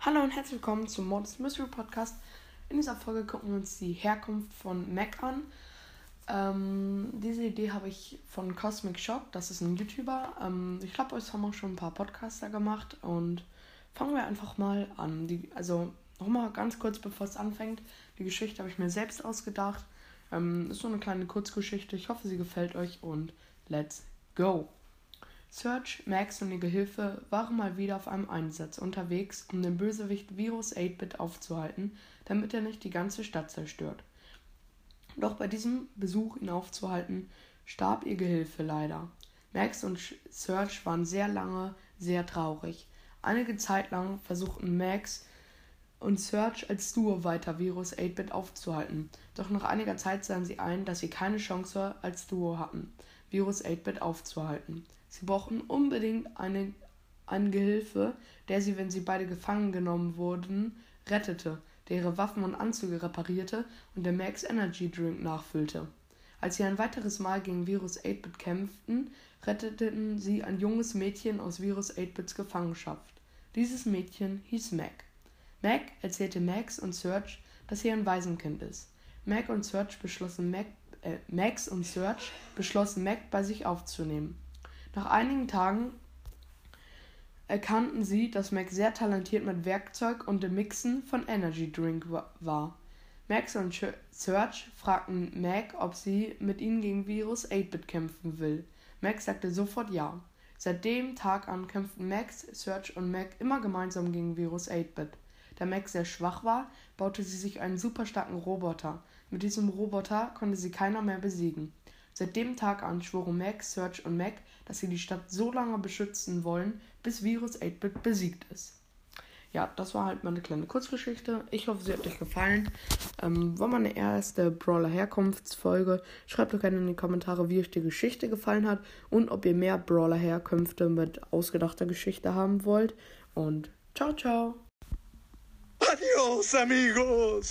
Hallo und herzlich willkommen zum Modest Mystery Podcast. In dieser Folge gucken wir uns die Herkunft von Mac an. Ähm, diese Idee habe ich von Cosmic Shock, das ist ein YouTuber. Ähm, ich glaube, es haben auch schon ein paar Podcaster gemacht und fangen wir einfach mal an. Die, also nochmal ganz kurz, bevor es anfängt. Die Geschichte habe ich mir selbst ausgedacht. Ähm, ist so eine kleine Kurzgeschichte. Ich hoffe, sie gefällt euch und let's go! Serge, Max und ihr Gehilfe waren mal wieder auf einem Einsatz unterwegs, um den Bösewicht Virus 8-Bit aufzuhalten, damit er nicht die ganze Stadt zerstört. Doch bei diesem Besuch, ihn aufzuhalten, starb ihr Gehilfe leider. Max und Serge waren sehr lange sehr traurig. Einige Zeit lang versuchten Max und Serge als Duo weiter Virus 8-Bit aufzuhalten, doch nach einiger Zeit sahen sie ein, dass sie keine Chance als Duo hatten, Virus 8-Bit aufzuhalten. Sie brauchten unbedingt eine, einen Gehilfe, der sie, wenn sie beide gefangen genommen wurden, rettete, der ihre Waffen und Anzüge reparierte und der Max Energy Drink nachfüllte. Als sie ein weiteres Mal gegen Virus 8-Bit kämpften, retteten sie ein junges Mädchen aus Virus 8-Bits Gefangenschaft. Dieses Mädchen hieß Mac. Mac erzählte Max und Serge, dass sie ein Waisenkind ist. Mac und Serge beschlossen Mac, äh, Max und Serge beschlossen Mac bei sich aufzunehmen. Nach einigen Tagen erkannten sie, dass Mac sehr talentiert mit Werkzeug und dem Mixen von Energy Drink war. Max und Serge fragten Mac, ob sie mit ihnen gegen Virus 8-Bit kämpfen will. Max sagte sofort ja. Seit dem Tag an kämpften Max, Serge und Mac immer gemeinsam gegen Virus 8-Bit. Da Max sehr schwach war, baute sie sich einen super starken Roboter. Mit diesem Roboter konnte sie keiner mehr besiegen. Seit dem Tag an schworen Max, Serge und Mac, dass sie die Stadt so lange beschützen wollen, bis Virus 8-Bit besiegt ist. Ja, das war halt meine kleine Kurzgeschichte. Ich hoffe, sie hat euch gefallen. Ähm, war meine erste Brawler-Herkunftsfolge. Schreibt doch gerne in die Kommentare, wie euch die Geschichte gefallen hat und ob ihr mehr Brawler-Herkünfte mit ausgedachter Geschichte haben wollt. Und ciao, ciao. Adios, amigos!